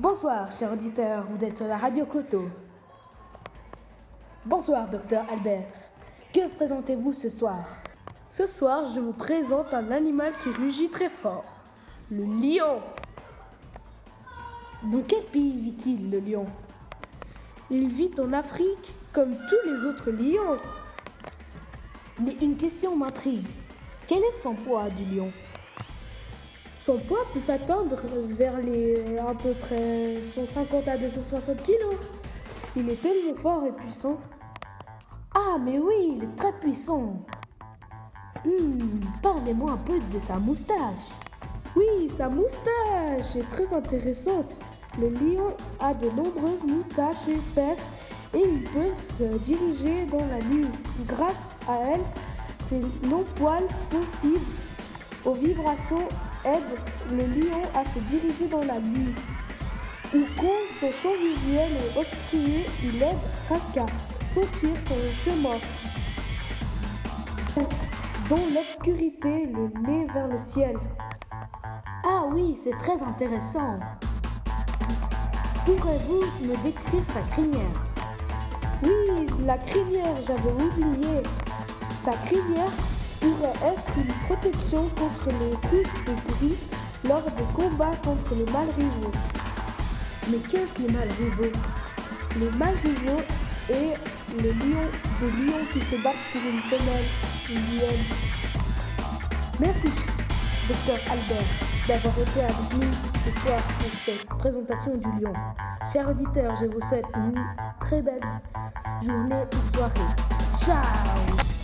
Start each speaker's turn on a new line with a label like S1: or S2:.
S1: Bonsoir, chers auditeurs, vous êtes sur la radio Coteau. Bonsoir, docteur Albert. Que présentez-vous ce soir?
S2: Ce soir, je vous présente un animal qui rugit très fort. Le lion.
S1: Dans quel pays vit-il, le lion?
S2: Il vit en Afrique, comme tous les autres lions.
S1: Mais une question m'intrigue. Quel est son poids du lion?
S2: Son poids peut s'attendre vers les à peu près 150 à 260 kilos. Il est tellement fort et puissant.
S1: Ah, mais oui, il est très puissant. Hmm, Parlez-moi un peu de sa moustache.
S2: Oui, sa moustache est très intéressante. Le lion a de nombreuses moustaches épaisses et il peut se diriger dans la nuit. Grâce à elle, ses longs poils sensibles aux vibrations aident le lion à se diriger dans la nuit. Ou quand son champ visuel est obstrué, il aide Raska sentir son chemin. Dans l'obscurité, le nez vers le ciel.
S1: Ah oui, c'est très intéressant. Pourrez-vous me décrire sa crinière?
S2: Oui, la crinière, j'avais oublié. Sa crinière pourrait être une protection contre les coups de griffes lors des combats contre les malrivaux.
S1: Mais qu'est-ce les malrivaux?
S2: Les malrivaux et le lion, des lions qui se battent pour une femelle, une lionne.
S1: Merci, docteur Albert, d'avoir été avec nous ce soir pour cette présentation du lion. Chers auditeurs, je vous souhaite une très belle journée ou soirée. Ciao